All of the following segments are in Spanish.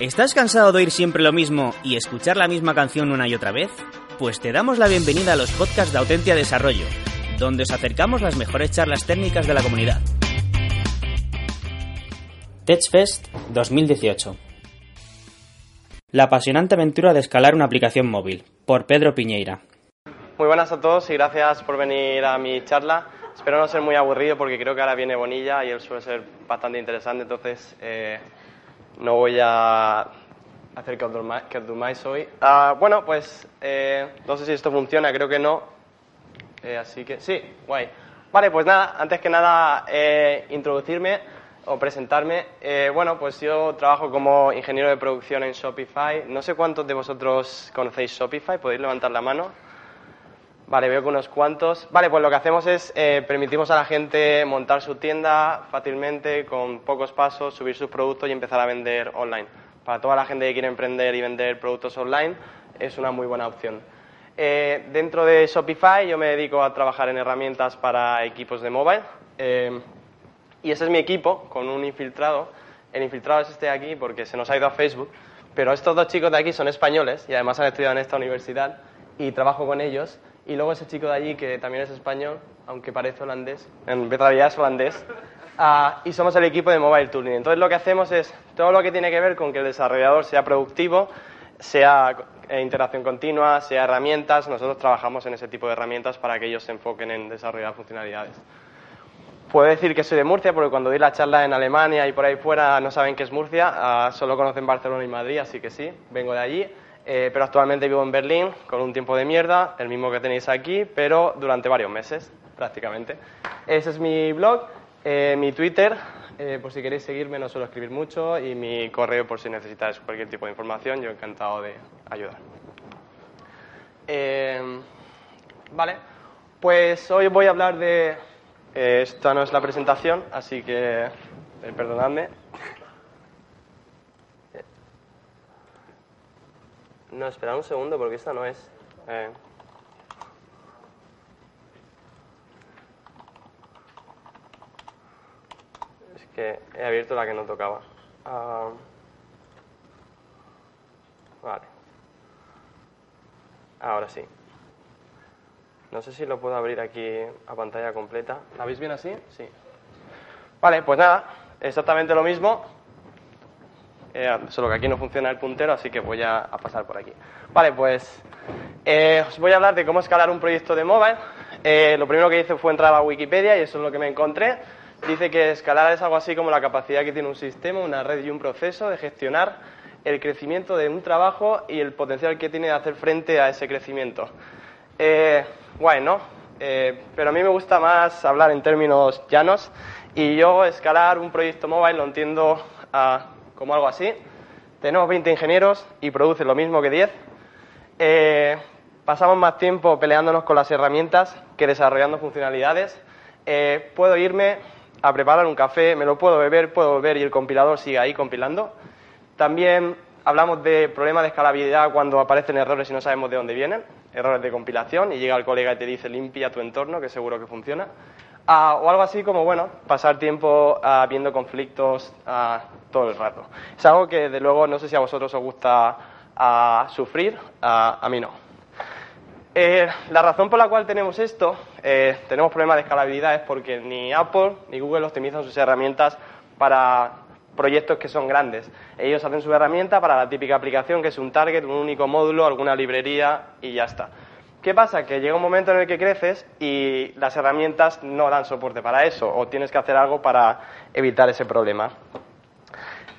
¿Estás cansado de oír siempre lo mismo y escuchar la misma canción una y otra vez? Pues te damos la bienvenida a los podcasts de Autentia Desarrollo, donde os acercamos las mejores charlas técnicas de la comunidad. TechFest 2018 La apasionante aventura de escalar una aplicación móvil, por Pedro Piñeira. Muy buenas a todos y gracias por venir a mi charla. Espero no ser muy aburrido porque creo que ahora viene Bonilla y él suele ser bastante interesante, entonces eh, no voy a hacer que os durmáis, que os durmáis hoy. Ah, bueno, pues eh, no sé si esto funciona, creo que no. Eh, así que sí, guay. Vale, pues nada, antes que nada eh, introducirme o presentarme. Bueno, pues yo trabajo como ingeniero de producción en Shopify. No sé cuántos de vosotros conocéis Shopify, podéis levantar la mano. Vale, veo que unos cuantos. Vale, pues lo que hacemos es eh, permitimos a la gente montar su tienda fácilmente, con pocos pasos, subir sus productos y empezar a vender online. Para toda la gente que quiere emprender y vender productos online es una muy buena opción. Eh, dentro de Shopify yo me dedico a trabajar en herramientas para equipos de mobile eh, y ese es mi equipo con un infiltrado. El infiltrado es este de aquí porque se nos ha ido a Facebook, pero estos dos chicos de aquí son españoles y además han estudiado en esta universidad y trabajo con ellos. Y luego ese chico de allí, que también es español, aunque parece holandés, en realidad es holandés, ah, y somos el equipo de Mobile Tooling. Entonces lo que hacemos es todo lo que tiene que ver con que el desarrollador sea productivo, sea eh, interacción continua, sea herramientas, nosotros trabajamos en ese tipo de herramientas para que ellos se enfoquen en desarrollar funcionalidades. Puedo decir que soy de Murcia porque cuando di la charla en Alemania y por ahí fuera no saben qué es Murcia, ah, solo conocen Barcelona y Madrid, así que sí, vengo de allí. Eh, pero actualmente vivo en Berlín con un tiempo de mierda, el mismo que tenéis aquí, pero durante varios meses, prácticamente. Ese es mi blog, eh, mi Twitter, eh, por si queréis seguirme, no suelo escribir mucho, y mi correo por si necesitáis cualquier tipo de información, yo encantado de ayudar. Eh, vale, pues hoy voy a hablar de... esta no es la presentación, así que perdonadme. No, esperad un segundo porque esta no es. Eh. Es que he abierto la que no tocaba. Ah. vale. Ahora sí. No sé si lo puedo abrir aquí a pantalla completa. ¿La veis bien así? Sí. Vale, pues nada, exactamente lo mismo. Eh, solo que aquí no funciona el puntero, así que voy a, a pasar por aquí. Vale, pues eh, os voy a hablar de cómo escalar un proyecto de mobile. Eh, lo primero que hice fue entrar a Wikipedia y eso es lo que me encontré. Dice que escalar es algo así como la capacidad que tiene un sistema, una red y un proceso de gestionar el crecimiento de un trabajo y el potencial que tiene de hacer frente a ese crecimiento. Eh, guay, ¿no? Eh, pero a mí me gusta más hablar en términos llanos y yo escalar un proyecto mobile lo entiendo ah, como algo así. Tenemos 20 ingenieros y producen lo mismo que 10. Eh, pasamos más tiempo peleándonos con las herramientas que desarrollando funcionalidades. Eh, puedo irme a preparar un café, me lo puedo beber, puedo beber y el compilador sigue ahí compilando. También hablamos de problemas de escalabilidad cuando aparecen errores y no sabemos de dónde vienen, errores de compilación, y llega el colega y te dice limpia tu entorno, que seguro que funciona. Ah, o algo así como, bueno, pasar tiempo ah, viendo conflictos ah, todo el rato. Es algo que, de luego, no sé si a vosotros os gusta ah, sufrir, a mí no. Eh, la razón por la cual tenemos esto, eh, tenemos problemas de escalabilidad, es porque ni Apple ni Google optimizan sus herramientas para proyectos que son grandes. Ellos hacen su herramienta para la típica aplicación, que es un target, un único módulo, alguna librería y ya está. ¿Qué pasa? Que llega un momento en el que creces y las herramientas no dan soporte para eso, o tienes que hacer algo para evitar ese problema.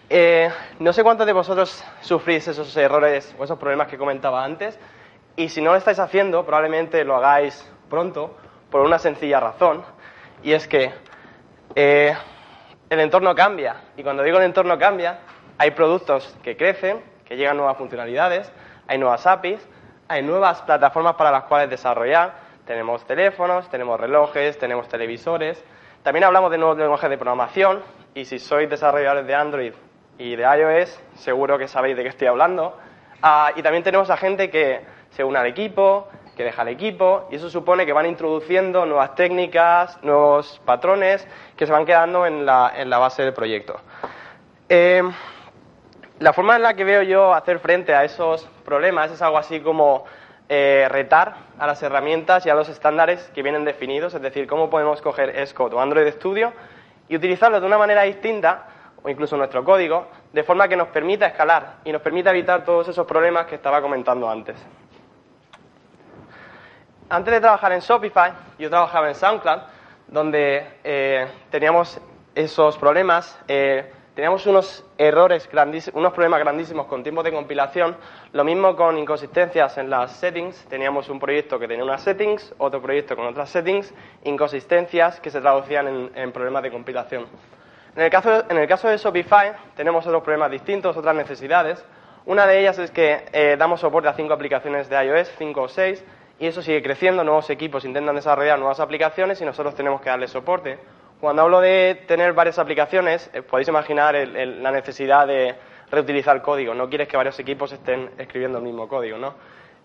Eh, no sé cuántos de vosotros sufrís esos errores o esos problemas que comentaba antes, y si no lo estáis haciendo, probablemente lo hagáis pronto por una sencilla razón, y es que eh, el entorno cambia. Y cuando digo el entorno cambia, hay productos que crecen, que llegan nuevas funcionalidades, hay nuevas APIs, hay nuevas plataformas para las cuales desarrollar. Tenemos teléfonos, tenemos relojes, tenemos televisores. También hablamos de nuevos lenguajes de programación y si sois desarrolladores de Android y de iOS, seguro que sabéis de qué estoy hablando. Ah, y también tenemos a gente que se une al equipo, que deja el equipo, y eso supone que van introduciendo nuevas técnicas, nuevos patrones que se van quedando en la, en la base del proyecto. Eh, la forma en la que veo yo hacer frente a esos problemas es algo así como eh, retar a las herramientas y a los estándares que vienen definidos, es decir, cómo podemos coger Xcode o Android Studio y utilizarlo de una manera distinta, o incluso nuestro código, de forma que nos permita escalar y nos permita evitar todos esos problemas que estaba comentando antes. Antes de trabajar en Shopify, yo trabajaba en SoundCloud, donde eh, teníamos esos problemas. Eh, teníamos unos errores, unos problemas grandísimos con tiempos de compilación. Lo mismo con inconsistencias en las settings. Teníamos un proyecto que tenía unas settings, otro proyecto con otras settings, inconsistencias que se traducían en, problemas de compilación. En el, caso, en el caso de Shopify tenemos otros problemas distintos, otras necesidades. Una de ellas es que eh, damos soporte a cinco aplicaciones de iOS, cinco o seis, y eso sigue creciendo, nuevos equipos intentan desarrollar nuevas aplicaciones y nosotros tenemos que darle soporte. Cuando hablo de tener varias aplicaciones, eh, podéis imaginar la necesidad de reutilizar código. No quieres que varios equipos estén escribiendo el mismo código, ¿no?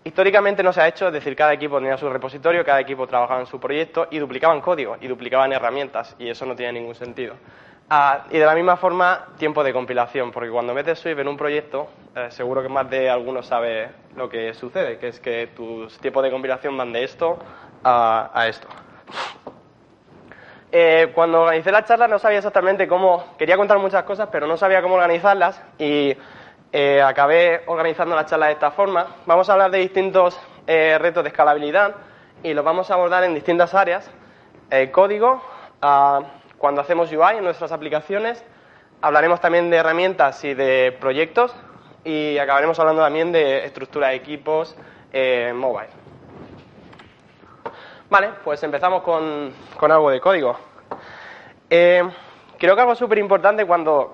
Históricamente no se ha hecho, es decir, cada equipo tenía su repositorio, cada equipo trabajaba en su proyecto y duplicaban código y duplicaban herramientas y eso no tiene ningún sentido. Ah, y de la misma forma, tiempo de compilación, porque cuando metes Swift en un proyecto, eh, seguro que más de algunos sabe lo que sucede, que es que tus tiempos de compilación van de esto a, esto. Eh, cuando organicé la charla no sabía exactamente cómo, quería contar muchas cosas, pero no sabía cómo organizarlas y eh, acabé organizando la charla de esta forma. Vamos a hablar de distintos retos de escalabilidad y los vamos a abordar en distintas áreas. código, ah, cuando hacemos UI en nuestras aplicaciones. Hablaremos también de herramientas y de proyectos y acabaremos hablando también de estructura de equipos eh, mobile. Vale, pues empezamos con, algo de código. Eh, creo que algo súper importante cuando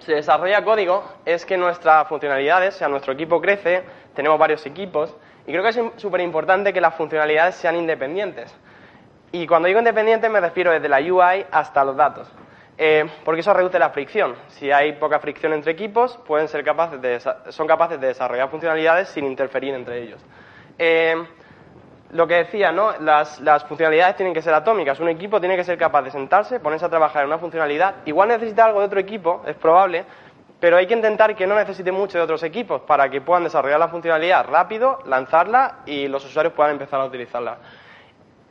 se desarrolla código es que nuestras funcionalidades, o sea, nuestro equipo crece, tenemos varios equipos, y creo que es súper importante que las funcionalidades sean independientes. Y cuando digo independiente me refiero desde la UI hasta los datos. Eh, porque eso reduce la fricción. Si hay poca fricción entre equipos, pueden ser capaces de, son capaces de desarrollar funcionalidades sin interferir entre ellos. Eh, lo que decía, ¿no? Las, las, funcionalidades tienen que ser atómicas. Un equipo tiene que ser capaz de sentarse, ponerse a trabajar en una funcionalidad. Igual necesita algo de otro equipo, es probable, pero hay que intentar que no necesite mucho de otros equipos para que puedan desarrollar la funcionalidad rápido, lanzarla y los usuarios puedan empezar a utilizarla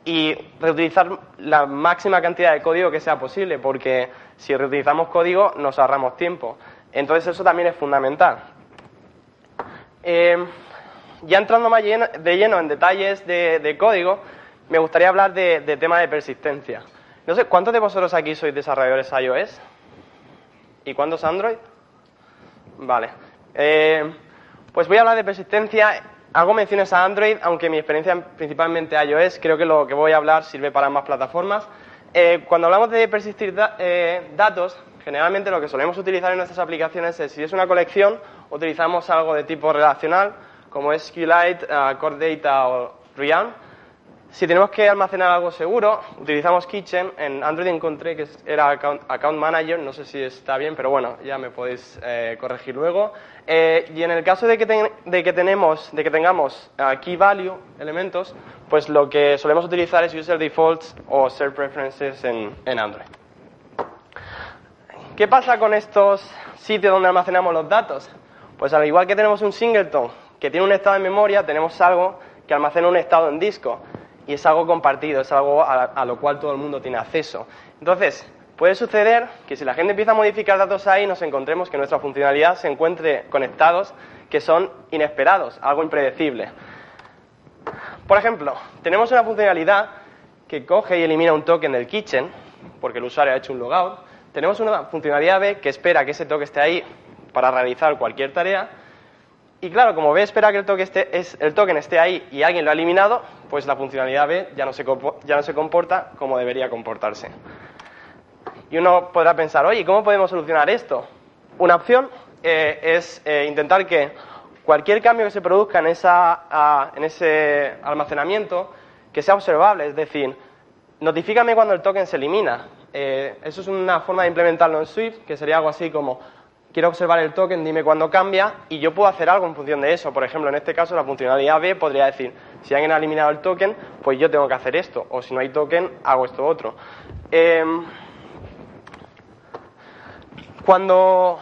y reutilizar la máxima cantidad de código que sea posible, porque si reutilizamos código nos ahorramos tiempo. Entonces eso también es fundamental. Eh, ya entrando más de lleno en detalles de, código, me gustaría hablar de, tema de persistencia. No sé, ¿cuántos de vosotros aquí sois desarrolladores iOS? ¿Y cuántos Android? Vale. Eh, pues voy a hablar de persistencia Hago menciones a Android, aunque mi experiencia principalmente iOS, creo que lo que voy a hablar sirve para más plataformas. Eh, cuando hablamos de persistir eh, datos, generalmente lo que solemos utilizar en nuestras aplicaciones es, si es una colección, utilizamos algo de tipo relacional, como SQLite, uh, Core Data o Rian. Si tenemos que almacenar algo seguro, utilizamos Kitchen. En Android encontré que era Account, Manager, no sé si está bien, pero bueno, ya me podéis eh, corregir luego. Eh, y en el caso de que, de que, tenemos, de que tengamos uh, Key Value, elementos, pues lo que solemos utilizar es User Defaults o Set Preferences en, en Android. ¿Qué pasa con estos sitios donde almacenamos los datos? Pues al igual que tenemos un singleton que tiene un estado en memoria, tenemos algo que almacena un estado en disco y es algo compartido, es algo a, lo cual todo el mundo tiene acceso. Entonces, puede suceder que si la gente empieza a modificar datos ahí, nos encontremos que nuestra funcionalidad se encuentre con estados que son inesperados, algo impredecible. Por ejemplo, tenemos una funcionalidad que coge y elimina un token del kitchen, porque el usuario ha hecho un logout. Tenemos una funcionalidad B que espera que ese token esté ahí para realizar cualquier tarea y claro, como B espera que el token, esté, es, el ahí y alguien lo ha eliminado, pues la funcionalidad B ya no, se, ya no se comporta como debería comportarse. Y uno podrá pensar, oye, ¿cómo podemos solucionar esto? Una opción eh, es eh, intentar que cualquier cambio que se produzca en, esa, en ese almacenamiento que sea observable, es decir, notifícame cuando el token se elimina. Eh, eso es una forma de implementarlo en Swift, que sería algo así como, quiero observar el token, dime cuándo cambia, y yo puedo hacer algo en función de eso. Por ejemplo, en este caso, la funcionalidad B podría decir, si alguien ha eliminado el token, pues yo tengo que hacer esto, o si no hay token, hago esto otro. Em, cuando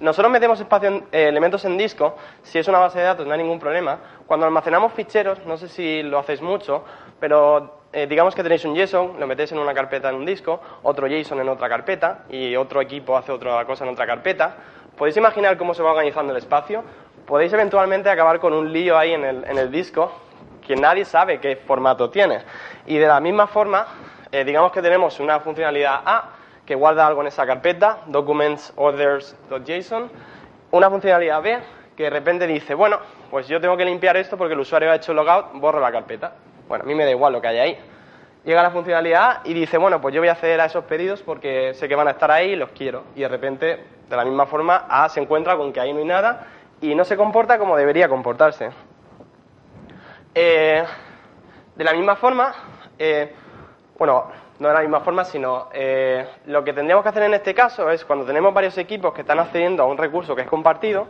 nosotros metemos espacio eh, elementos en disco, si es una base de datos no hay ningún problema. Cuando almacenamos ficheros, no sé si lo hacéis mucho, pero eh, digamos que tenéis un JSON, lo metéis en una carpeta en un disco, otro JSON en otra carpeta y otro equipo hace otra cosa en otra carpeta. ¿Podéis imaginar cómo se va organizando el espacio? Podéis eventualmente acabar con un lío ahí en el, en el disco que nadie sabe qué formato tiene. Y de la misma forma, eh, digamos que tenemos una funcionalidad A que guarda algo en esa carpeta, documentsorders.json, una funcionalidad B que de repente dice, bueno, pues yo tengo que limpiar esto porque el usuario ha hecho logout, borro la carpeta. Bueno, a mí me da igual lo que hay ahí. Llega la funcionalidad A y dice, bueno, pues yo voy a acceder a esos pedidos porque sé que van a estar ahí y los quiero. Y de repente, de la misma forma, A se encuentra con que ahí no hay nada y no se comporta como debería comportarse. Eh, de la misma forma, eh, bueno, no de la misma forma, sino eh, lo que tendríamos que hacer en este caso es cuando tenemos varios equipos que están accediendo a un recurso que es compartido,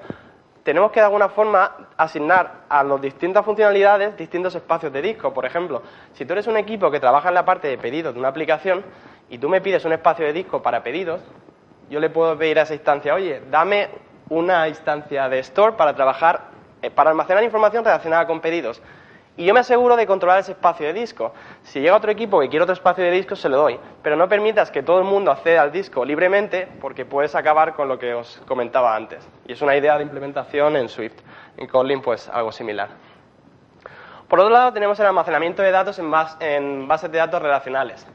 tenemos que de alguna forma asignar a las distintas funcionalidades distintos espacios de disco. Por ejemplo, si tú eres un equipo que trabaja en la parte de pedidos de una aplicación y tú me pides un espacio de disco para pedidos, yo le puedo pedir a esa instancia, oye, dame una instancia de store para trabajar, eh, para almacenar información relacionada con pedidos. Y yo me aseguro de controlar ese espacio de disco. Si llega otro equipo que quiere otro espacio de disco, se lo doy. Pero no permitas que todo el mundo acceda al disco libremente porque puedes acabar con lo que os comentaba antes. Y es una idea de implementación en Swift. En Kotlin, pues algo similar. Por otro lado, tenemos el almacenamiento de datos en, bases de datos relacionales.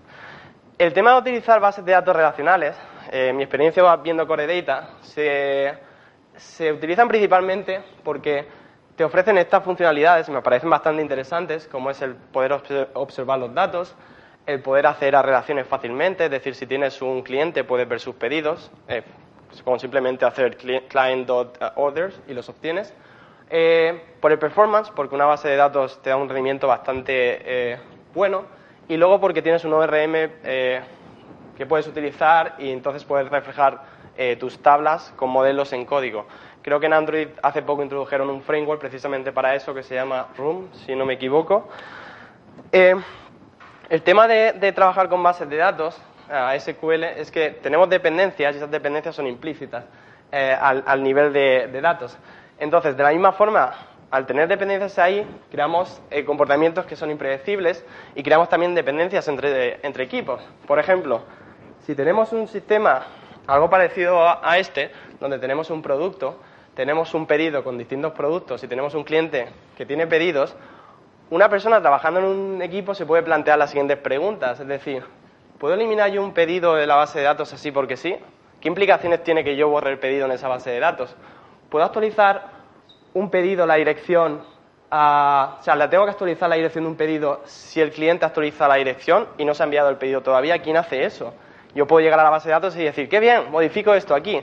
El tema de utilizar bases de datos relacionales, en mi experiencia viendo Core Data, se utilizan principalmente porque te ofrecen estas funcionalidades, me parecen bastante interesantes, como es el poder observar los datos, el poder acceder a relaciones fácilmente, es decir, si tienes un cliente puedes ver sus pedidos, eh, como simplemente hacer client.orders y los obtienes. Eh, por el performance, porque una base de datos te da un rendimiento bastante eh, bueno, y luego porque tienes un ORM que puedes utilizar y entonces puedes reflejar tus tablas con modelos en código. Creo que en Android hace poco introdujeron un framework precisamente para eso que se llama Room, si no me equivoco. Eh, el tema de, trabajar con bases de datos, a SQL, es que tenemos dependencias y esas dependencias son implícitas eh, al, nivel de, datos. Entonces, de la misma forma, al tener dependencias ahí, creamos eh, comportamientos que son impredecibles y creamos también dependencias entre, entre equipos. Por ejemplo, si tenemos un sistema algo parecido a este, donde tenemos un producto, tenemos un pedido con distintos productos y tenemos un cliente que tiene pedidos, una persona trabajando en un equipo se puede plantear las siguientes preguntas. Es decir, ¿puedo eliminar yo un pedido de la base de datos así porque sí? ¿Qué implicaciones tiene que yo borre el pedido en esa base de datos? ¿Puedo actualizar un pedido, la dirección? o sea, ¿la tengo que actualizar la dirección de un pedido si el cliente actualiza la dirección y no se ha enviado el pedido todavía? ¿Quién hace eso? Yo puedo llegar a la base de datos y decir, qué bien, modifico esto aquí.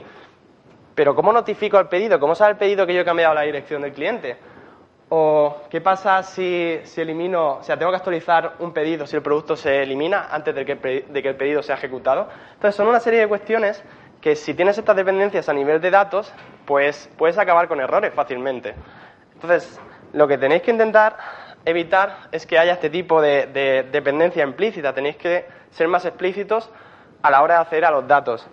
Pero ¿cómo notifico el pedido? ¿Cómo sabe el pedido que yo he cambiado la dirección del cliente? ¿O qué pasa si, elimino, o sea, tengo que actualizar un pedido si el producto se elimina antes de que, de que el pedido sea ejecutado? Entonces, son una serie de cuestiones que si tienes estas dependencias a nivel de datos, pues puedes acabar con errores fácilmente. Entonces, lo que tenéis que intentar evitar es que haya este tipo de, de dependencia implícita. Tenéis que ser más explícitos a la hora de acceder a los datos.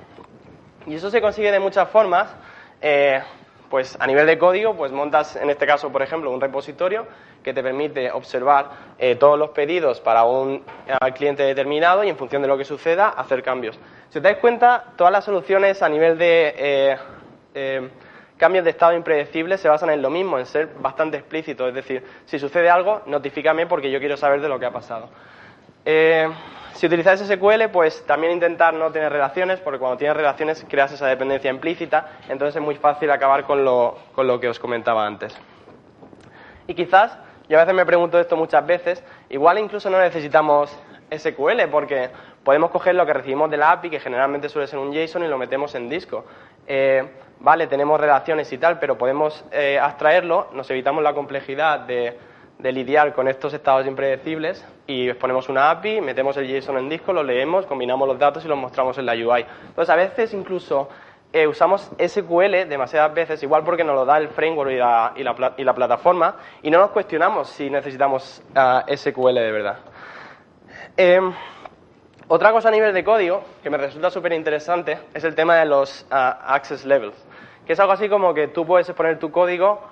Y eso se consigue de muchas formas. Eh, pues a nivel de código, pues montas en este caso, por ejemplo, un repositorio que te permite observar eh, todos los pedidos para un cliente determinado y en función de lo que suceda, hacer cambios. Si os dais cuenta, todas las soluciones a nivel de eh, cambios de estado impredecibles se basan en lo mismo, en ser bastante explícitos. Es decir, si sucede algo, notifícame porque yo quiero saber de lo que ha pasado. Si utilizáis SQL, pues también intentar no tener relaciones, porque cuando tienes relaciones creas esa dependencia implícita, entonces es muy fácil acabar con lo, con lo que os comentaba antes. Y quizás, yo a veces me pregunto esto muchas veces, igual incluso no necesitamos SQL, porque podemos coger lo que recibimos de la API, que generalmente suele ser un JSON, y lo metemos en disco. eh, vale, tenemos relaciones y tal, pero podemos eh, abstraerlo, nos evitamos la complejidad de, de, lidiar con estos estados impredecibles y ponemos una API, metemos el JSON en disco, lo leemos, combinamos los datos y los mostramos en la UI. Entonces, a veces incluso eh, usamos SQL demasiadas veces, igual porque nos lo da el framework y la, y la, plataforma, y no nos cuestionamos si necesitamos uh, SQL de verdad. Eh, otra cosa a nivel de código que me resulta súper interesante es el tema de los uh, access levels, que es algo así como que tú puedes exponer tu código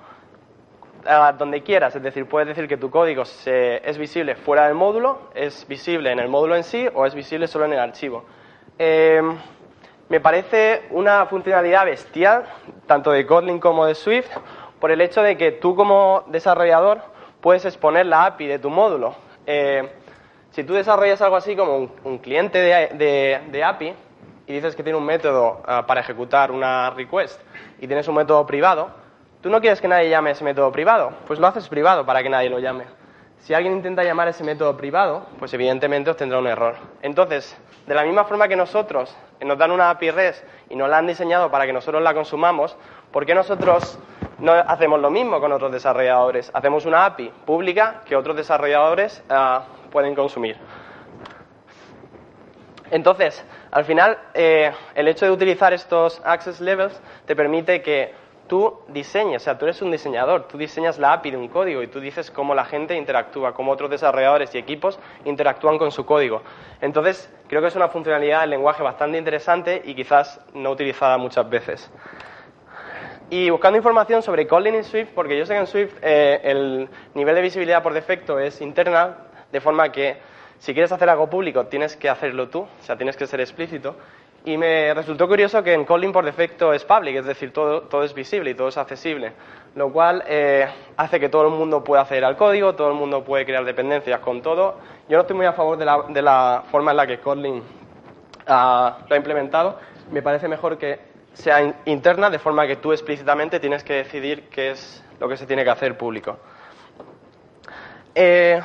uh, donde quieras, es decir, puedes decir que tu código se, es visible fuera del módulo, es visible en el módulo en sí o es visible solo en el archivo. Eh, me parece una funcionalidad bestial, tanto de Kotlin como de Swift, por el hecho de que tú como desarrollador puedes exponer la API de tu módulo. Eh, si tú desarrollas algo así como un, cliente de, API y dices que tiene un método uh, para ejecutar una request y tienes un método privado, tú no quieres que nadie llame ese método privado, pues lo haces privado para que nadie lo llame. Si alguien intenta llamar ese método privado, pues evidentemente obtendrá un error. Entonces, de la misma forma que nosotros nos dan una API REST y nos la han diseñado para que nosotros la consumamos, ¿por qué nosotros no hacemos lo mismo con otros desarrolladores? Hacemos una API pública que otros desarrolladores uh, pueden consumir. Entonces, al final, eh, el hecho de utilizar estos access levels te permite que tú diseñes, o sea, tú eres un diseñador, tú diseñas la API de un código y tú dices cómo la gente interactúa, cómo otros desarrolladores y equipos interactúan con su código. Entonces, creo que es una funcionalidad del lenguaje bastante interesante y quizás no utilizada muchas veces. Y buscando información sobre Kotlin y Swift, porque yo sé que en Swift eh, el nivel de visibilidad por defecto es interna, de forma que si quieres hacer algo público tienes que hacerlo tú, o sea, tienes que ser explícito. Y me resultó curioso que en Kotlin por defecto es public, es decir, todo, todo es visible y todo es accesible, lo cual eh, hace que todo el mundo pueda acceder al código, todo el mundo puede crear dependencias con todo. Yo no estoy muy a favor de la, de la forma en la que Kotlin uh, lo ha implementado. Me parece mejor que sea in interna, de forma que tú explícitamente tienes que decidir qué es lo que se tiene que hacer público. Eh,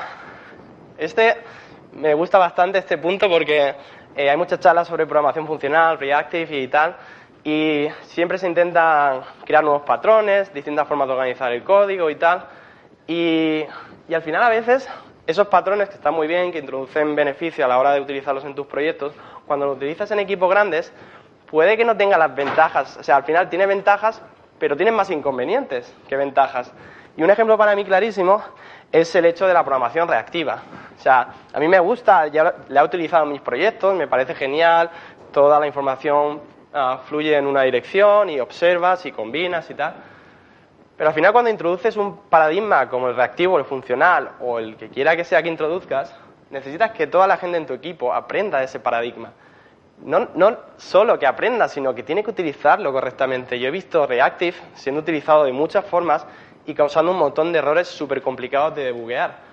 este me gusta bastante este punto porque eh, hay muchas charlas sobre programación funcional, reactive y tal, y siempre se intentan crear nuevos patrones, distintas formas de organizar el código y tal, y, al final a veces esos patrones que están muy bien, que introducen beneficio a la hora de utilizarlos en tus proyectos, cuando los utilizas en equipos grandes, puede que no tenga las ventajas, o sea, al final tiene ventajas, pero tiene más inconvenientes que ventajas. Y un ejemplo para mí clarísimo es el hecho de la programación reactiva. O sea, a mí me gusta, ya la he utilizado en mis proyectos, me parece genial, toda la información uh, fluye en una dirección y observas y combinas y tal. Pero al final cuando introduces un paradigma como el reactivo, el funcional o el que quiera que sea que introduzcas, necesitas que toda la gente en tu equipo aprenda ese paradigma. No, no, solo que aprenda, sino que tiene que utilizarlo correctamente. Yo he visto Reactive siendo utilizado de muchas formas y causando un montón de errores súper complicados de debuguear.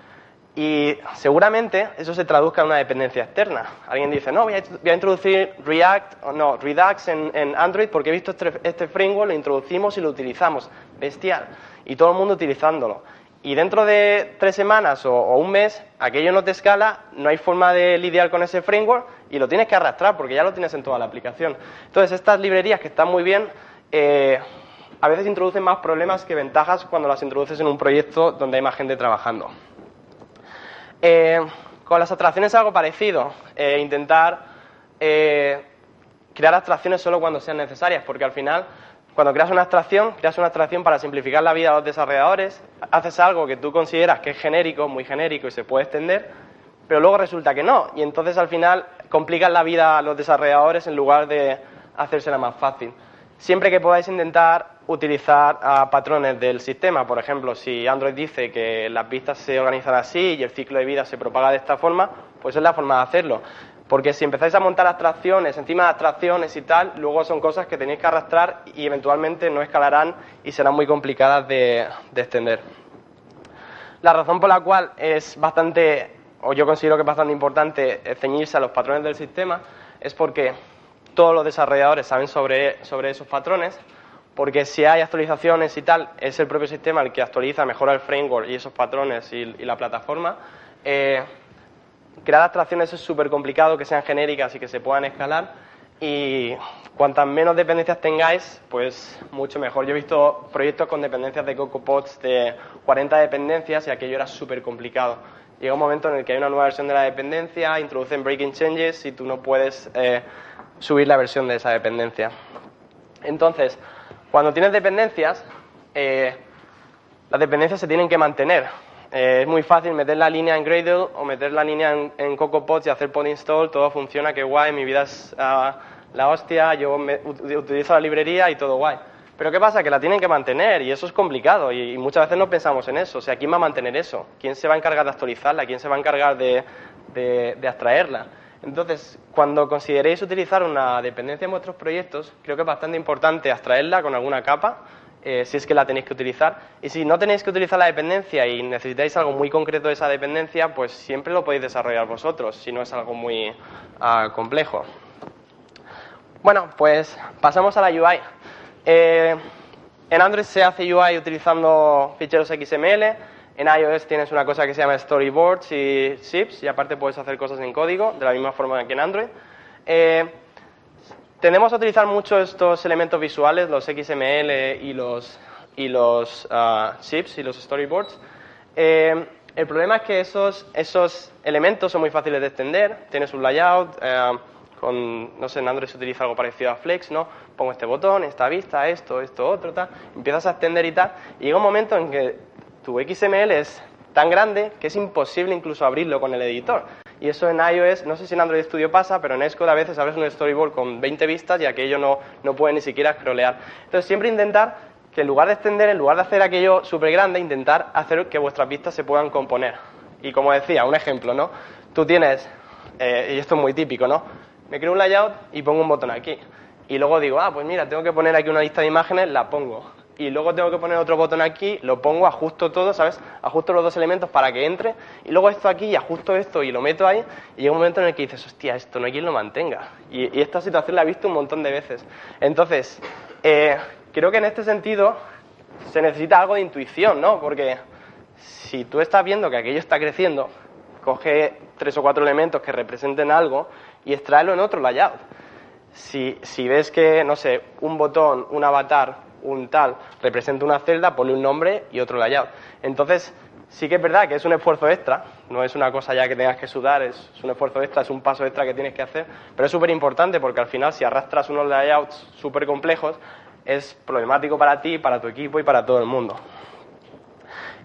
Y seguramente eso se traduzca en una dependencia externa. Alguien dice, no, voy a, introducir React, o no, Redux en, en, Android porque he visto este, este framework, lo introducimos y lo utilizamos. Bestial. Y todo el mundo utilizándolo. Y dentro de tres semanas o, o, un mes, aquello no te escala, no hay forma de lidiar con ese framework y lo tienes que arrastrar porque ya lo tienes en toda la aplicación. Entonces, estas librerías que están muy bien, eh, a veces introducen más problemas que ventajas cuando las introduces en un proyecto donde hay más gente trabajando. Eh, con las abstracciones es algo parecido, eh, intentar eh, crear abstracciones solo cuando sean necesarias, porque al final, cuando creas una abstracción, creas una abstracción para simplificar la vida a los desarrolladores, haces algo que tú consideras que es genérico, muy genérico y se puede extender, pero luego resulta que no, y entonces al final complicas la vida a los desarrolladores en lugar de hacérsela más fácil. Siempre que podáis intentar utilizar patrones del sistema. Por ejemplo, si Android dice que las vistas se organizan así y el ciclo de vida se propaga de esta forma, pues es la forma de hacerlo. Porque si empezáis a montar abstracciones encima de abstracciones y tal, luego son cosas que tenéis que arrastrar y eventualmente no escalarán y serán muy complicadas de, de extender. La razón por la cual es bastante, o yo considero que es bastante importante ceñirse a los patrones del sistema, es porque todos los desarrolladores saben sobre esos patrones, porque si hay actualizaciones y tal, es el propio sistema el que actualiza, mejora el framework y esos patrones y, y la plataforma. Eh, crear abstracciones es súper complicado, que sean genéricas y que se puedan escalar. y cuantas menos dependencias tengáis, pues mucho mejor. Yo he visto proyectos con dependencias de CocoaPods de 40 dependencias y aquello era súper complicado. Llega un momento en el que hay una nueva versión de la dependencia, introducen breaking changes y tú no puedes eh, subir la versión de esa dependencia. Entonces, cuando tienes dependencias, eh, las dependencias se tienen que mantener. Eh, es muy fácil meter la línea en Gradle o meter la línea en, CocoaPods y hacer pod install, todo funciona, qué guay, mi vida es ah, la hostia, yo utilizo la librería y todo guay. Pero ¿qué pasa? Que la tienen que mantener y eso es complicado y, muchas veces no pensamos en eso. O sea, ¿quién va a mantener eso? ¿Quién se va a encargar de actualizarla? ¿Quién se va a encargar de, de, abstraerla? Entonces, cuando consideréis utilizar una dependencia en vuestros proyectos, creo que es bastante importante abstraerla con alguna capa, eh, si es que la tenéis que utilizar. Y si no tenéis que utilizar la dependencia y necesitáis algo muy concreto de esa dependencia, pues siempre lo podéis desarrollar vosotros, si no es algo muy ah, complejo. Bueno, pues pasamos a la UI. Eh, en Android se hace UI utilizando ficheros XML. En iOS tienes una cosa que se llama storyboards y zips y aparte puedes hacer cosas en código de la misma forma que en Android. Eh, tendemos a utilizar mucho estos elementos visuales, los XML y los, y los zips y los storyboards. Eh, el problema es que esos, esos elementos son muy fáciles de extender. Tienes un layout, eh, con, no sé, en Android se utiliza algo parecido a Flex, ¿no? Pongo este botón, esta vista, esto, esto, otro, tal. Empiezas a extender y tal. Y llega un momento en que tu XML es tan grande que es imposible incluso abrirlo con el editor. Y eso en iOS, no sé si en Android Studio pasa, pero en Xcode a veces abres un storyboard con 20 vistas y aquello no, no puede ni siquiera scrollear. Entonces siempre intentar que en lugar de extender, en lugar de hacer aquello súper grande, intentar hacer que vuestras vistas se puedan componer. Y como decía, un ejemplo, ¿no? Tú tienes, eh, y esto es muy típico, ¿no? me creo un layout y pongo un botón aquí. Y luego digo, ah, pues mira, tengo que poner aquí una lista de imágenes, la pongo. Y luego tengo que poner otro botón aquí, lo pongo, ajusto todo, ¿sabes? Ajusto los dos elementos para que entre. Y luego esto aquí, y ajusto esto y lo meto ahí. Y llega un momento en el que dices, hostia, esto no hay quien lo mantenga. Y, esta situación la he visto un montón de veces. Entonces, eh, creo que en este sentido se necesita algo de intuición, ¿no? Porque si tú estás viendo que aquello está creciendo, coge tres o cuatro elementos que representen algo y extraerlo en otro layout. Si, si ves que, no sé, un botón, un avatar, un tal, representa una celda, ponle un nombre y otro layout. Entonces, sí que es verdad que es un esfuerzo extra, no es una cosa ya que tengas que sudar, es, un esfuerzo extra, es un paso extra que tienes que hacer, pero es súper importante porque al final si arrastras unos layouts súper complejos, es problemático para ti, para tu equipo y para todo el mundo.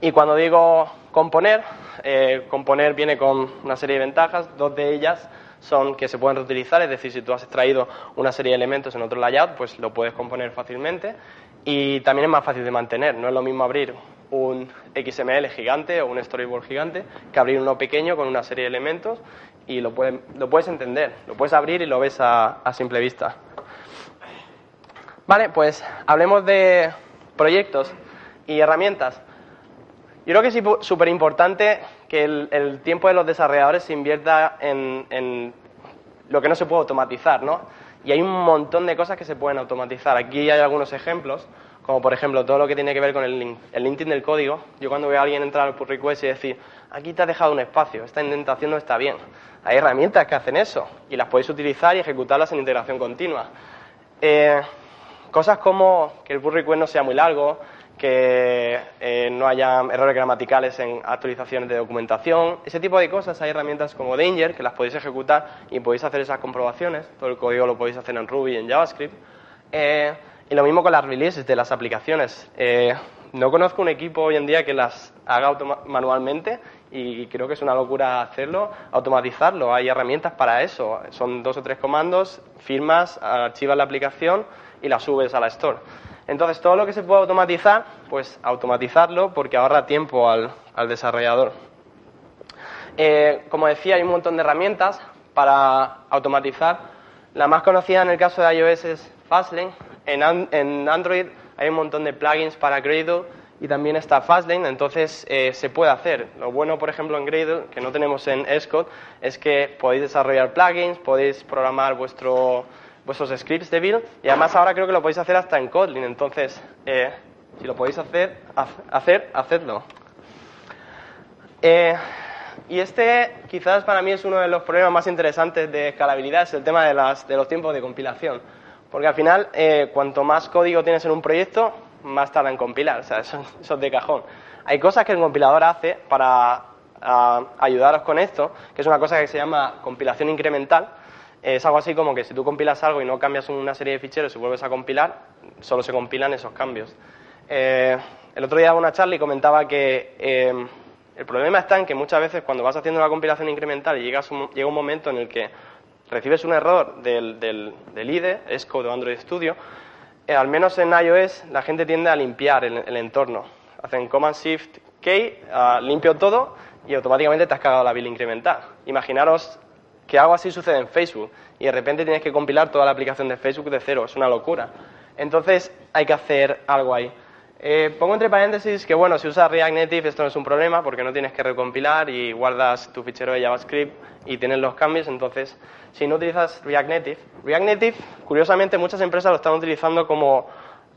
Y cuando digo componer, eh, componer viene con una serie de ventajas, dos de ellas son que se pueden reutilizar, es decir, si tú has extraído una serie de elementos en otro layout, pues lo puedes componer fácilmente y también es más fácil de mantener. No es lo mismo abrir un XML gigante o un storyboard gigante que abrir uno pequeño con una serie de elementos y lo puedes, lo puedes entender, lo puedes abrir y lo ves a, simple vista. Vale, pues hablemos de proyectos y herramientas. Yo creo que es súper importante que el, tiempo de los desarrolladores se invierta en, lo que no se puede automatizar, ¿no? Y hay un montón de cosas que se pueden automatizar. Aquí hay algunos ejemplos, como por ejemplo todo lo que tiene que ver con el, link, el linting del código. Yo cuando veo a alguien entrar al pull request y decir, aquí te has dejado un espacio, esta indentación no está bien. Hay herramientas que hacen eso y las podéis utilizar y ejecutarlas en integración continua. Eh, cosas como que el pull request no sea muy largo, que eh, no haya errores gramaticales en actualizaciones de documentación, ese tipo de cosas. Hay herramientas como Danger que las podéis ejecutar y podéis hacer esas comprobaciones. Todo el código lo podéis hacer en Ruby y en JavaScript. Eh, y lo mismo con las releases de las aplicaciones. Eh, no conozco un equipo hoy en día que las haga manualmente y creo que es una locura hacerlo, automatizarlo. Hay herramientas para eso. Son dos o tres comandos, firmas, archivas la aplicación y la subes a la store. Entonces, todo lo que se puede automatizar, pues automatizarlo porque ahorra tiempo al, desarrollador. Eh, como decía, hay un montón de herramientas para automatizar. La más conocida en el caso de iOS es Fastlane. En, Android hay un montón de plugins para Gradle y también está Fastlane, entonces eh, se puede hacer. Lo bueno, por ejemplo, en Gradle, que no tenemos en Xcode, es que podéis desarrollar plugins, podéis programar vuestro vuestros scripts de build y además ahora creo que lo podéis hacer hasta en Kotlin, entonces eh, si lo podéis hacer, hacer hacedlo. Eh, Y este quizás para mí es uno de los problemas más interesantes de escalabilidad, es el tema de, las, de los tiempos de compilación. Porque al final, eh, cuanto más código tienes en un proyecto, más tarda en compilar, o sea, eso, es de cajón. Hay cosas que el compilador hace para ayudaros con esto, que es una cosa que se llama compilación incremental. Es algo así como que si tú compilas algo y no cambias una serie de ficheros y vuelves a compilar, solo se compilan esos cambios. Eh, el otro día una charla y comentaba que eh, el problema está en que muchas veces cuando vas haciendo la compilación incremental y llegas un, llega un momento en el que recibes un error del, del, del IDE, ESCO de Android Studio, eh, al menos en iOS la gente tiende a limpiar el, el entorno. Hacen Command Shift K, uh, limpio todo y automáticamente te has cagado la build incremental. Imaginaros que algo así sucede en Facebook y de repente tienes que compilar toda la aplicación de Facebook de cero, es una locura. Entonces hay que hacer algo ahí. Eh, pongo entre paréntesis que, bueno, si usas React Native esto no es un problema porque no tienes que recompilar y guardas tu fichero de JavaScript y tienes los cambios. Entonces, si no utilizas React Native, React Native, curiosamente, muchas empresas lo están utilizando como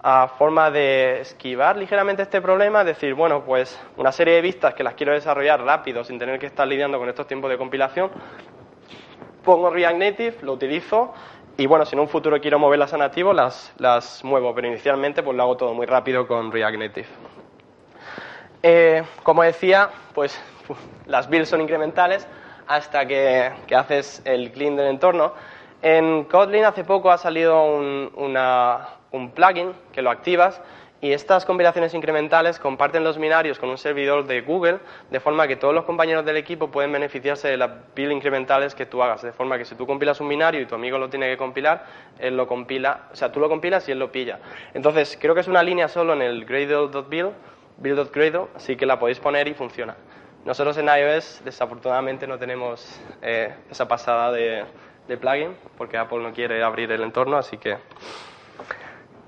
a forma de esquivar ligeramente este problema, decir, bueno, pues una serie de vistas que las quiero desarrollar rápido sin tener que estar lidiando con estos tiempos de compilación, pongo React Native, lo utilizo y bueno, si en un futuro quiero moverlas a nativo, las, las muevo, pero inicialmente pues lo hago todo muy rápido con React Native. Eh, como decía, pues las builds son incrementales hasta que, que haces el clean del entorno. En Kotlin hace poco ha salido un, un plugin que lo activas y estas compilaciones incrementales comparten los binarios con un servidor de Google, de forma que todos los compañeros del equipo pueden beneficiarse de las builds incrementales que tú hagas. De forma que si tú compilas un binario y tu amigo lo tiene que compilar, él lo compila, o sea, tú lo compilas y él lo pilla. Entonces, creo que es una línea solo en el gradle.build, build.gradle, así que la podéis poner y funciona. Nosotros en iOS, desafortunadamente, no tenemos eh, esa pasada de plugin, porque Apple no quiere abrir el entorno, así que...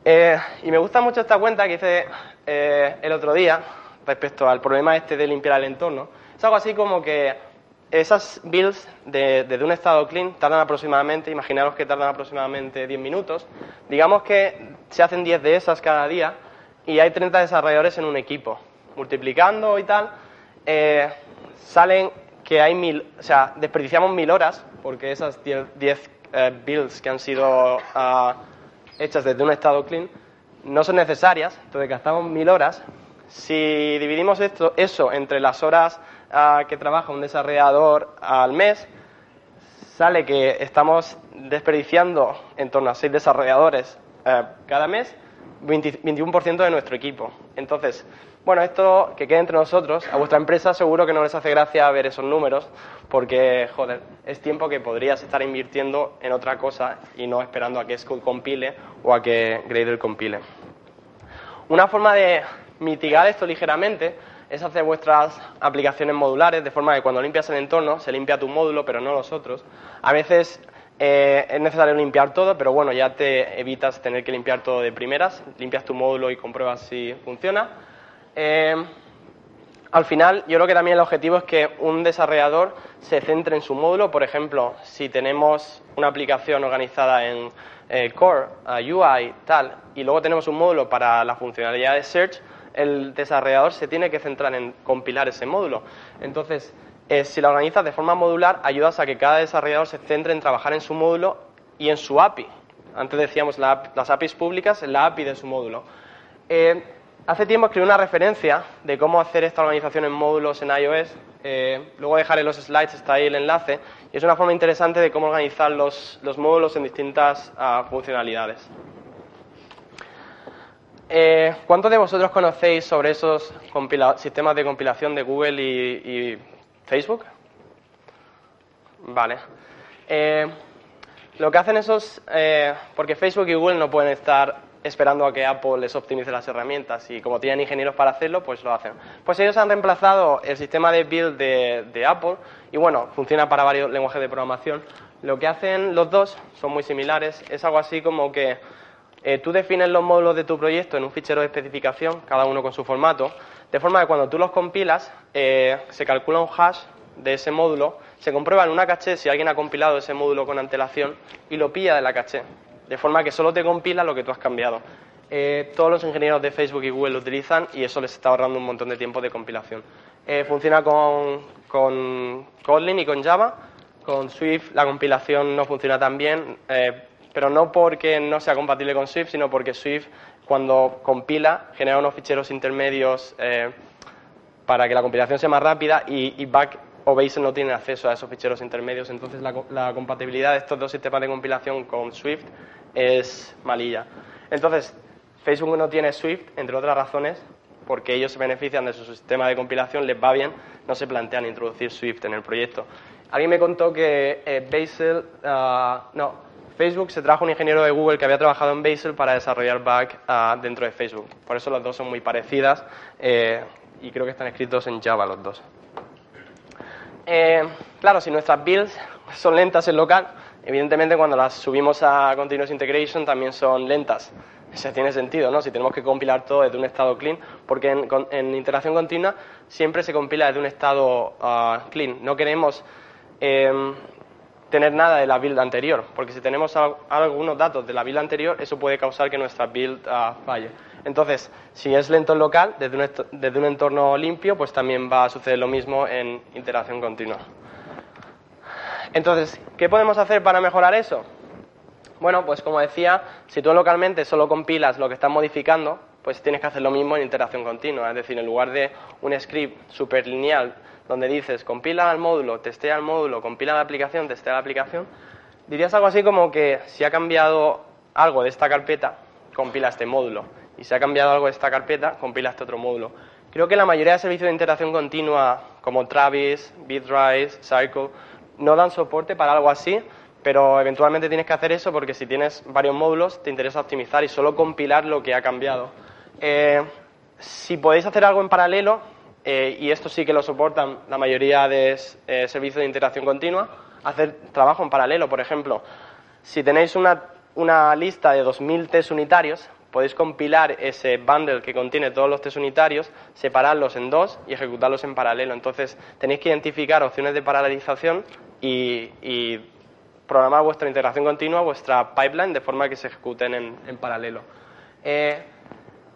Eh, y me gusta mucho esta cuenta que hice eh, el otro día respecto al problema este de limpiar el entorno. Es algo así como que esas builds desde de, de un estado clean tardan aproximadamente, imaginaros que tardan aproximadamente 10 minutos. Digamos que se hacen 10 de esas cada día y hay 30 desarrolladores en un equipo. Multiplicando y tal, eh, salen que hay mil, o sea, desperdiciamos mil horas porque esas 10 eh, builds que han sido uh, hechas desde un estado clean no son necesarias, entonces gastamos mil horas. Si dividimos esto, eso entre las horas uh, que trabaja un desarrollador al mes, sale que estamos desperdiciando en torno a seis desarrolladores uh, cada mes, 20, 21% de nuestro equipo. Entonces, bueno, esto que quede entre nosotros, a vuestra empresa seguro que no les hace gracia ver esos números, porque, joder, es tiempo que podrías estar invirtiendo en otra cosa y no esperando a que Scode compile o a que Gradle compile. Una forma de mitigar esto ligeramente es hacer vuestras aplicaciones modulares, de forma que cuando limpias el entorno se limpia tu módulo, pero no los otros. A veces eh, es necesario limpiar todo, pero bueno, ya te evitas tener que limpiar todo de primeras. Limpias tu módulo y compruebas si funciona. Eh, al final, yo creo que también el objetivo es que un desarrollador se centre en su módulo. Por ejemplo, si tenemos una aplicación organizada en eh, Core, UI, tal, y luego tenemos un módulo para la funcionalidad de Search, el desarrollador se tiene que centrar en compilar ese módulo. Entonces, eh, si la organizas de forma modular, ayudas a que cada desarrollador se centre en trabajar en su módulo y en su API. Antes decíamos la, las APIs públicas la API de su módulo. Hace tiempo escribí una referencia de cómo hacer esta organización en módulos en iOS. Eh, luego dejaré los slides, está ahí el enlace. Y es una forma interesante de cómo organizar los, los módulos en distintas uh, funcionalidades. Eh, ¿Cuántos de vosotros conocéis sobre esos sistemas de compilación de Google y, Facebook? Vale. Eh, lo que hacen esos, porque Facebook y Google no pueden estar esperando a que Apple les optimice las herramientas y como tienen ingenieros para hacerlo, pues lo hacen. Pues ellos han reemplazado el sistema de build de, Apple y bueno, funciona para varios lenguajes de programación. Lo que hacen los dos son muy similares, es algo así como que eh, tú defines los módulos de tu proyecto en un fichero de especificación, cada uno con su formato, de forma que cuando tú los compilas, eh, se calcula un hash de ese módulo, se comprueba en una caché si alguien ha compilado ese módulo con antelación y lo pilla de la caché, de forma que solo te compila lo que tú has cambiado. Eh, todos los ingenieros de Facebook y Google lo utilizan y eso les está ahorrando un montón de tiempo de compilación. Eh, funciona con, con Kotlin y con Java. Con Swift la compilación no funciona tan bien, eh, pero no porque no sea compatible con Swift, sino porque Swift cuando compila genera unos ficheros intermedios para que la compilación sea más rápida y, y Back o Bazel no tienen acceso a esos ficheros intermedios, entonces la, la, compatibilidad de estos dos sistemas de compilación con Swift es malilla. Entonces, Facebook no tiene Swift, entre otras razones, porque ellos se benefician de su sistema de compilación, les va bien, no se plantean introducir Swift en el proyecto. Alguien me contó que eh, Bazel, uh, no, Facebook se trajo un ingeniero de Google que había trabajado en Bazel para desarrollar back uh, dentro de Facebook. Por eso las dos son muy parecidas eh, y creo que están escritos en Java los dos. Eh, claro, si nuestras builds son lentas en local, evidentemente cuando las subimos a Continuous Integration también son lentas. Eso tiene sentido, ¿no? Si tenemos que compilar todo desde un estado clean, porque en, en interacción continua siempre se compila desde un estado uh, clean. No queremos eh, tener nada de la build anterior, porque si tenemos algunos datos de la build anterior, eso puede causar que nuestra build uh, falle. Entonces, si es lento en local, desde un, entorno limpio, pues también va a suceder lo mismo en interacción continua. Entonces, ¿qué podemos hacer para mejorar eso? Bueno, pues como decía, si tú localmente solo compilas lo que estás modificando, pues tienes que hacer lo mismo en interacción continua. Es decir, en lugar de un script super lineal donde dices compila al módulo, testea el módulo, compila la aplicación, testea la aplicación, dirías algo así como que si ha cambiado algo de esta carpeta, compila este módulo. Y si ha cambiado algo de esta carpeta, compila este otro módulo. Creo que la mayoría de servicios de interacción continua, como Travis, Bitrise, Cycle, no dan soporte para algo así, pero eventualmente tienes que hacer eso porque si tienes varios módulos te interesa optimizar y solo compilar lo que ha cambiado. Eh, si podéis hacer algo en paralelo, eh, y esto sí que lo soportan la mayoría de eh, servicios de interacción continua, hacer trabajo en paralelo. Por ejemplo, si tenéis una, una lista de 2.000 test unitarios, podéis compilar ese bundle que contiene todos los test unitarios, separarlos en dos y ejecutarlos en paralelo. Entonces, tenéis que identificar opciones de paralelización y, y programar vuestra integración continua, vuestra pipeline, de forma que se ejecuten en, en paralelo. Eh,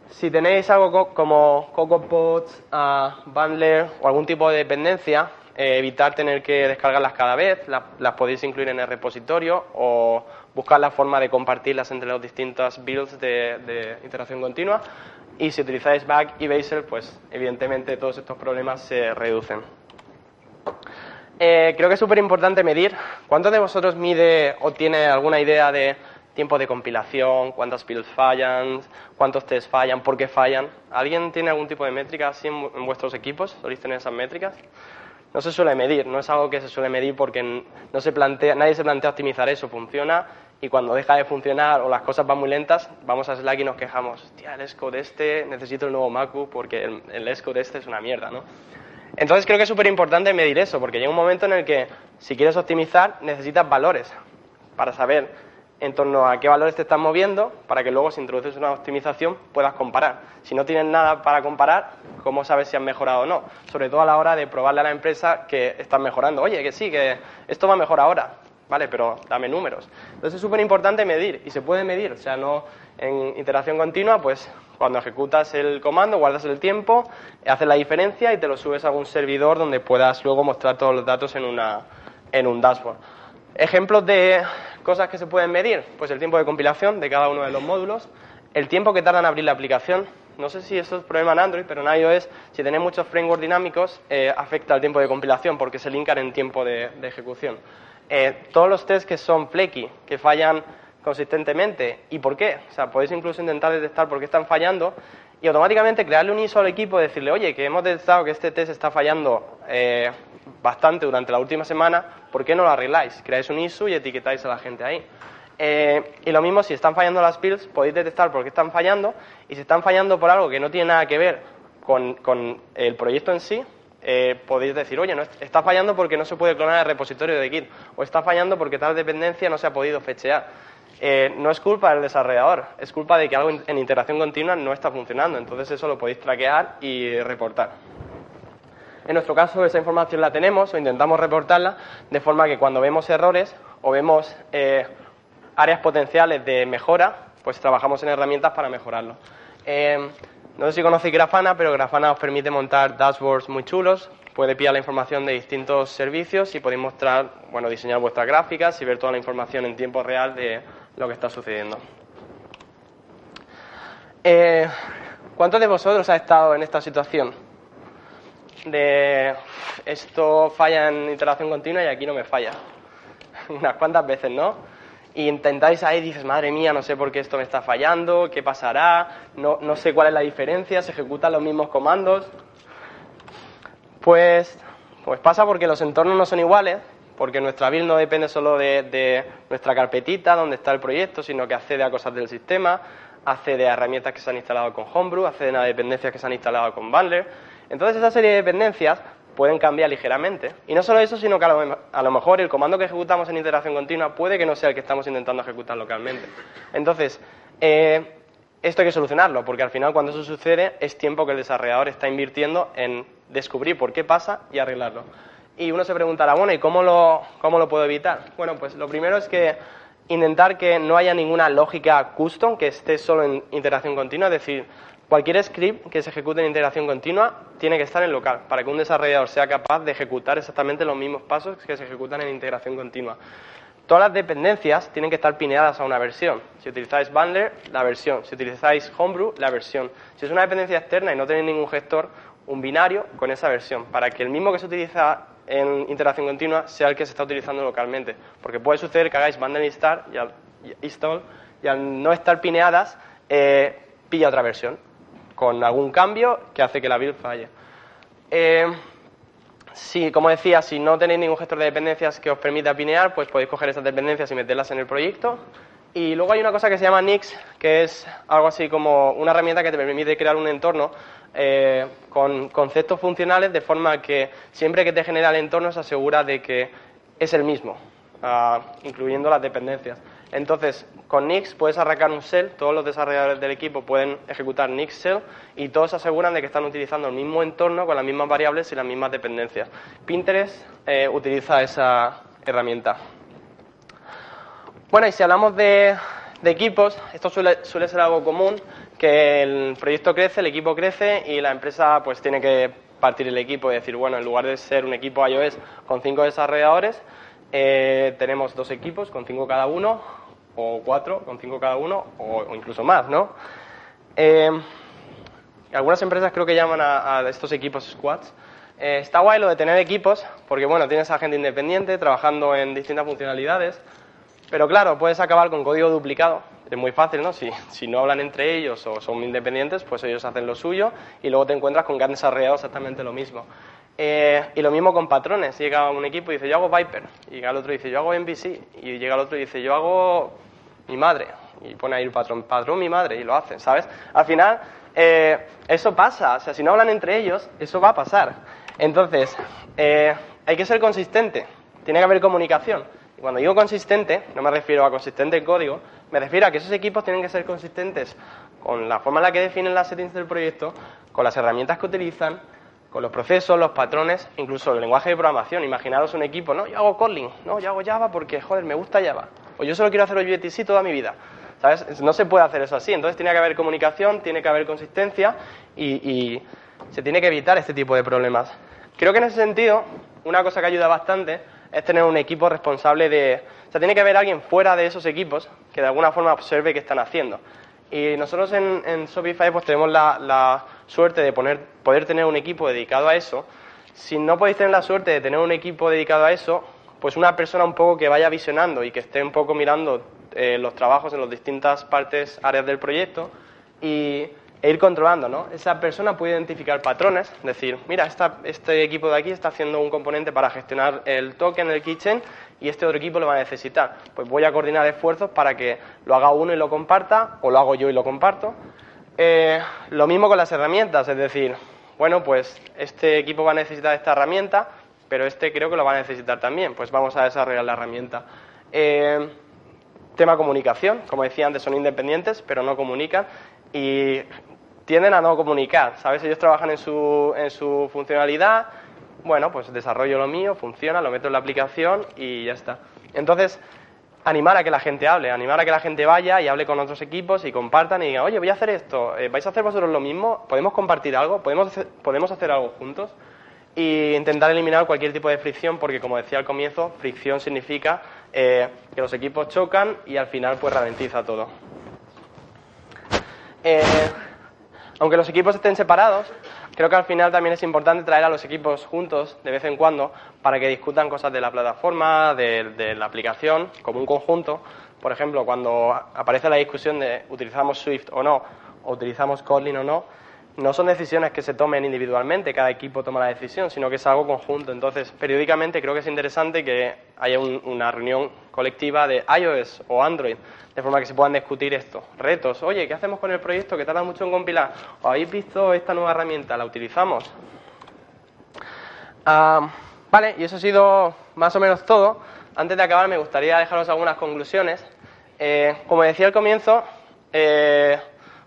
si tenéis algo como CocoaPods, uh, Bundler o algún tipo de dependencia, eh, evitar tener que descargarlas cada vez, las, podéis incluir en el repositorio o buscar la forma de compartirlas entre las distintas builds de, de continua. Y si utilizáis Back y Bazel, pues evidentemente todos estos problemas se reducen. Eh, creo que es súper importante medir. ¿Cuántos de vosotros mide o tiene alguna idea de tiempo de compilación, cuántas builds fallan, cuántos tests fallan, por qué fallan? ¿Alguien tiene algún tipo de métrica así en, vuestros equipos? ¿Soléis tener esas métricas? No se suele medir, no es algo que se suele medir porque no se plantea, nadie se plantea optimizar eso, funciona y cuando deja de funcionar o las cosas van muy lentas, vamos a Slack y nos quejamos, hostia, el Xcode este, necesito el nuevo Macu porque el, el este es una mierda, ¿no? Entonces creo que es súper importante medir eso, porque llega un momento en el que si quieres optimizar necesitas valores para saber en torno a qué valores te estás moviendo, para que luego si introduces una optimización puedas comparar. Si no tienes nada para comparar, ¿cómo sabes si has mejorado o no? Sobre todo a la hora de probarle a la empresa que estás mejorando. Oye, que sí, que esto va mejor ahora, ¿vale? Pero dame números. Entonces es súper importante medir, y se puede medir, o sea, no en interacción continua, pues cuando ejecutas el comando, guardas el tiempo, haces la diferencia y te lo subes a algún servidor donde puedas luego mostrar todos los datos en, una, en un dashboard. Ejemplos de cosas que se pueden medir, pues el tiempo de compilación de cada uno de los módulos, el tiempo que tarda en abrir la aplicación. No sé si eso es problema en Android, pero en iOS, si tenéis muchos frameworks dinámicos, eh, afecta el tiempo de compilación porque se linkan en tiempo de, ejecución. Eh, todos los tests que son flaky, que fallan consistentemente. ¿Y por qué? O sea, podéis incluso intentar detectar por qué están fallando y automáticamente crearle un ISO al equipo y decirle, oye, que hemos detectado que este test está fallando eh, bastante durante la última semana, ¿por qué no lo arregláis? Creáis un ISO y etiquetáis a la gente ahí. Eh, y lo mismo, si están fallando las builds, podéis detectar por qué están fallando y si están fallando por algo que no tiene nada que ver con, el proyecto en sí, eh, podéis decir, oye, no, está fallando porque no se puede clonar el repositorio de Git o está fallando porque tal dependencia no se ha podido fechear eh, no es culpa del desarrollador, es culpa de que algo en integración continua no está funcionando. Entonces eso lo podéis traquear y reportar. En nuestro caso esa información la tenemos o intentamos reportarla de forma que cuando vemos errores o vemos eh, áreas potenciales de mejora, pues trabajamos en herramientas para mejorarlo. Eh, No sé si conocéis Grafana, pero Grafana os permite montar dashboards muy chulos. Puede pillar la información de distintos servicios y podéis mostrar, bueno, diseñar vuestras gráficas y ver toda la información en tiempo real de lo que está sucediendo. Eh, ¿Cuántos de vosotros ha estado en esta situación? De esto falla en iteración continua y aquí no me falla. Unas cuantas veces, ¿no? Y intentáis ahí, dices, madre mía, no sé por qué esto me está fallando, qué pasará, no, no sé cuál es la diferencia, se ejecutan los mismos comandos. Pues, pues pasa porque los entornos no son iguales, porque nuestra build no depende solo de, nuestra carpetita donde está el proyecto, sino que accede a cosas del sistema, accede a herramientas que se han instalado con Homebrew, accede a dependencias que se han instalado con Bundler. Entonces esa serie de dependencias pueden cambiar ligeramente. Y no solo eso, sino que a lo, mejor el comando que ejecutamos en integración continua puede que no sea el que estamos intentando ejecutar localmente. Entonces, eh, esto hay que solucionarlo, porque al final cuando eso sucede es tiempo que el desarrollador está invirtiendo en descubrir por qué pasa y arreglarlo. Y uno se preguntará, bueno, ¿y cómo lo, cómo lo puedo evitar? Bueno, pues lo primero es que intentar que no haya ninguna lógica custom que esté solo en integración continua, es decir, Cualquier script que se ejecute en integración continua tiene que estar en local para que un desarrollador sea capaz de ejecutar exactamente los mismos pasos que se ejecutan en integración continua. Todas las dependencias tienen que estar pineadas a una versión. Si utilizáis Bundler, la versión. Si utilizáis Homebrew, la versión. Si es una dependencia externa y no tenéis ningún gestor, un binario con esa versión, para que el mismo que se utiliza en integración continua sea el que se está utilizando localmente. Porque puede suceder que hagáis Bundle install y al, install, y al no estar pineadas, eh, pilla otra versión con algún cambio que hace que la build falle. Eh, si, como decía, si no tenéis ningún gestor de dependencias que os permita pinear, pues podéis coger esas dependencias y meterlas en el proyecto. Y luego hay una cosa que se llama Nix, que es algo así como una herramienta que te permite crear un entorno eh, con conceptos funcionales de forma que siempre que te genera el entorno se asegura de que es el mismo, ah, incluyendo las dependencias. Entonces, con Nix puedes arrancar un shell, todos los desarrolladores del equipo pueden ejecutar Nix shell y todos aseguran de que están utilizando el mismo entorno con las mismas variables y las mismas dependencias. Pinterest eh, utiliza esa herramienta. Bueno, y si hablamos de, equipos, esto suele, suele, ser algo común, que el proyecto crece, el equipo crece y la empresa pues tiene que partir el equipo y decir, bueno, en lugar de ser un equipo iOS con cinco desarrolladores, eh, tenemos dos equipos con cinco cada uno, o cuatro con cinco cada uno, o, incluso más, ¿no? Eh, algunas empresas creo que llaman a, estos equipos squads. Eh, está guay lo de tener equipos, porque bueno, tienes a gente independiente trabajando en distintas funcionalidades, pero claro, puedes acabar con código duplicado. Es muy fácil, ¿no? Si, si no hablan entre ellos o son independientes, pues ellos hacen lo suyo y luego te encuentras con que han desarrollado exactamente lo mismo. Eh, y lo mismo con patrones. Llega un equipo y dice, yo hago Viper. Y llega el otro y dice, yo hago MVC. Y llega el otro y dice, yo hago mi madre, y pone ahí el patrón, patrón mi madre, y lo hacen, ¿sabes? Al final, eh, eso pasa, o sea, si no hablan entre ellos, eso va a pasar. Entonces, eh, hay que ser consistente, tiene que haber comunicación. Y cuando digo consistente, no me refiero a consistente en código, me refiero a que esos equipos tienen que ser consistentes con la forma en la que definen las settings del proyecto, con las herramientas que utilizan, con los procesos, los patrones, incluso el lenguaje de programación. Imaginaros un equipo, no, yo hago Kotlin, no, yo hago Java porque, joder, me gusta Java. O yo solo quiero hacer UGTC toda mi vida. ¿Sabes? No se puede hacer eso así. Entonces tiene que haber comunicación, tiene que haber consistencia y, se tiene que evitar este tipo de problemas. Creo que en ese sentido, una cosa que ayuda bastante es tener un equipo responsable de... O sea, tiene que haber alguien fuera de esos equipos que de alguna forma observe qué están haciendo. Y nosotros en, en Shopify pues tenemos la, suerte de poner, poder tener un equipo dedicado a eso. Si no podéis tener la suerte de tener un equipo dedicado a eso, pues una persona un poco que vaya visionando y que esté un poco mirando eh, los trabajos en las distintas partes, áreas del proyecto y, e ir controlando, ¿no? Esa persona puede identificar patrones, decir, mira, este equipo de aquí está haciendo un componente para gestionar el token, el kitchen, y este otro equipo lo va a necesitar. Pues voy a coordinar esfuerzos para que lo haga uno y lo comparta, o lo hago yo y lo comparto. Eh, lo mismo con las herramientas, es decir, bueno, pues este equipo va a necesitar esta herramienta, pero este creo que lo va a necesitar también, pues vamos a desarrollar la herramienta. Eh, tema comunicación, como decía antes, son independientes, pero no comunican y tienden a no comunicar, ¿sabes? Ellos trabajan en su, en su funcionalidad, bueno, pues desarrollo lo mío, funciona, lo meto en la aplicación y ya está. Entonces, animar a que la gente hable, animar a que la gente vaya y hable con otros equipos y compartan y digan, oye, voy a hacer esto, eh, ¿vais a hacer vosotros lo mismo? ¿Podemos compartir algo? ¿Podemos hacer, ¿Podemos hacer algo juntos? Y intentar eliminar cualquier tipo de fricción, porque como decía al comienzo, fricción significa eh, que los equipos chocan y al final pues ralentiza todo. Eh, aunque los equipos estén separados, creo que al final también es importante traer a los equipos juntos de vez en cuando para que discutan cosas de la plataforma, de, la aplicación, como un conjunto. Por ejemplo, cuando aparece la discusión de utilizamos Swift o no, o utilizamos Kotlin o no, no son decisiones que se tomen individualmente, cada equipo toma la decisión, sino que es algo conjunto. Entonces, periódicamente creo que es interesante que haya una reunión colectiva de iOS o Android, de forma que se puedan discutir esto. Retos, oye, ¿qué hacemos con el proyecto que tarda mucho en compilar? ¿O habéis visto esta nueva herramienta? ¿La utilizamos? Ah, vale, y eso ha sido más o menos todo. Antes de acabar, me gustaría dejaros algunas conclusiones. Eh, como decía al comienzo, eh,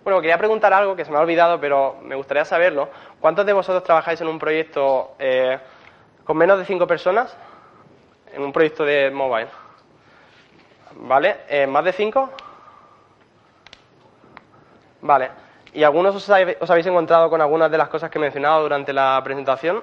bueno, quería preguntar algo que se me ha olvidado, pero me gustaría saberlo. ¿Cuántos de vosotros trabajáis en un proyecto eh, con menos de cinco personas? En un proyecto de mobile. ¿Vale? Eh, ¿Más de cinco? Vale. ¿Y algunos os, habéis encontrado con algunas de las cosas que he mencionado durante la presentación?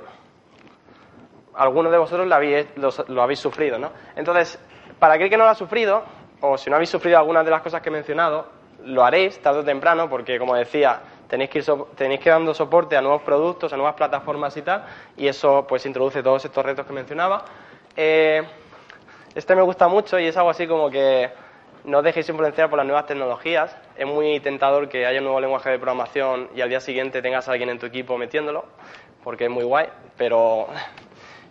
Algunos de vosotros lo habéis, lo habéis sufrido, ¿no? Entonces, para aquel que no lo ha sufrido, o si no habéis sufrido algunas de las cosas que he mencionado, lo haréis tarde o temprano porque, como decía, tenéis que ir, tenéis que dando soporte a nuevos productos, a nuevas plataformas y tal, y eso pues introduce todos estos retos que mencionaba. Eh, este me gusta mucho y es algo así como que no dejéis influenciar por las nuevas tecnologías. Es muy tentador que haya un nuevo lenguaje de programación y al día siguiente tengas a alguien en tu equipo metiéndolo, porque es muy guay, pero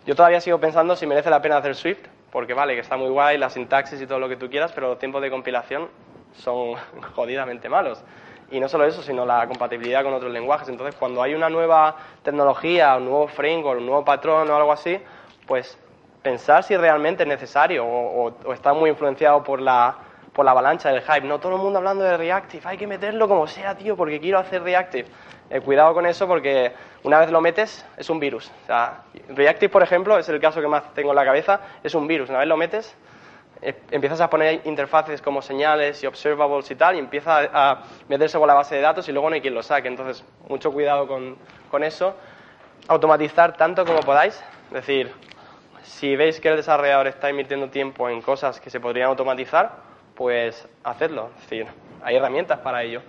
yo todavía sigo pensando si merece la pena hacer Swift, porque vale, que está muy guay, la sintaxis y todo lo que tú quieras, pero los tiempos de compilación son jodidamente malos. Y no solo eso, sino la compatibilidad con otros lenguajes. Entonces, cuando hay una nueva tecnología, un nuevo framework, un nuevo patrón o algo así, pues pensar si realmente es necesario o, está muy influenciado por la, por la avalancha del hype. No todo el mundo hablando de Reactive, hay que meterlo como sea, tío, porque quiero hacer Reactive. Eh, cuidado con eso porque una vez lo metes es un virus. O sea, Reactive, por ejemplo, es el caso que más tengo en la cabeza, es un virus. Una vez lo metes, empiezas a poner interfaces como señales y observables y tal, y empieza a meterse con la base de datos y luego no hay quien lo saque. Entonces, mucho cuidado con, con eso. Automatizar tanto como podáis. Es decir, si veis que el desarrollador está invirtiendo tiempo en cosas que se podrían automatizar, pues hacedlo. Es decir, hay herramientas para ello.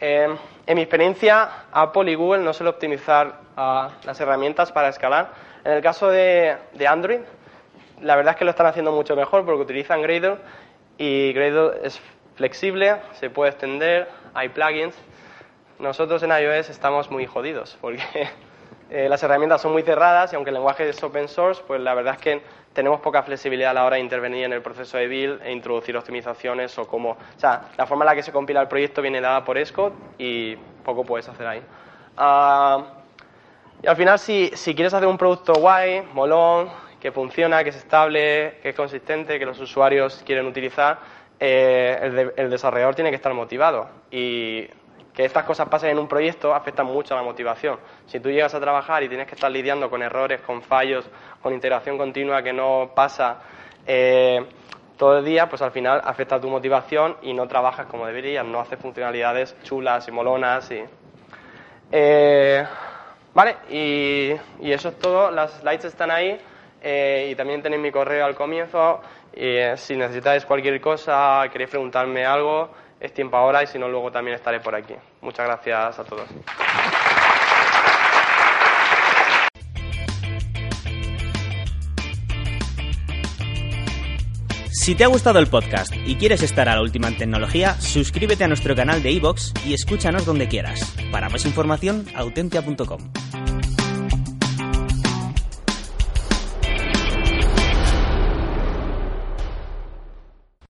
Eh, en mi experiencia, Apple y Google no suelen optimizar ah, las herramientas para escalar. En el caso de, de Android, la verdad es que lo están haciendo mucho mejor porque utilizan Gradle y Gradle es flexible, se puede extender, hay plugins. Nosotros en iOS estamos muy jodidos porque eh, las herramientas son muy cerradas y aunque el lenguaje es open source, pues la verdad es que tenemos poca flexibilidad a la hora de intervenir en el proceso de build e introducir optimizaciones o como... O sea, la forma en la que se compila el proyecto viene dada por Scott y poco puedes hacer ahí. Ah, y al final, si, si quieres hacer un producto guay, molón, que funciona, que es estable, que es consistente, que los usuarios quieren utilizar, eh, el, desarrollador tiene que estar motivado. Y que estas cosas pasen en un proyecto afecta mucho a la motivación. Si tú llegas a trabajar y tienes que estar lidiando con errores, con fallos, con integración continua que no pasa eh, todo el día, pues al final afecta a tu motivación y no trabajas como deberías, no haces funcionalidades chulas y molonas. Y, eh, vale, y, y eso es todo. Las slides están ahí. Eh, y también tenéis mi correo al comienzo. Y, eh, si necesitáis cualquier cosa, queréis preguntarme algo, es tiempo ahora y si no, luego también estaré por aquí. Muchas gracias a todos. Si te ha gustado el podcast y quieres estar a la última en tecnología, suscríbete a nuestro canal de iVoox y escúchanos donde quieras. Para más información, autentia.com.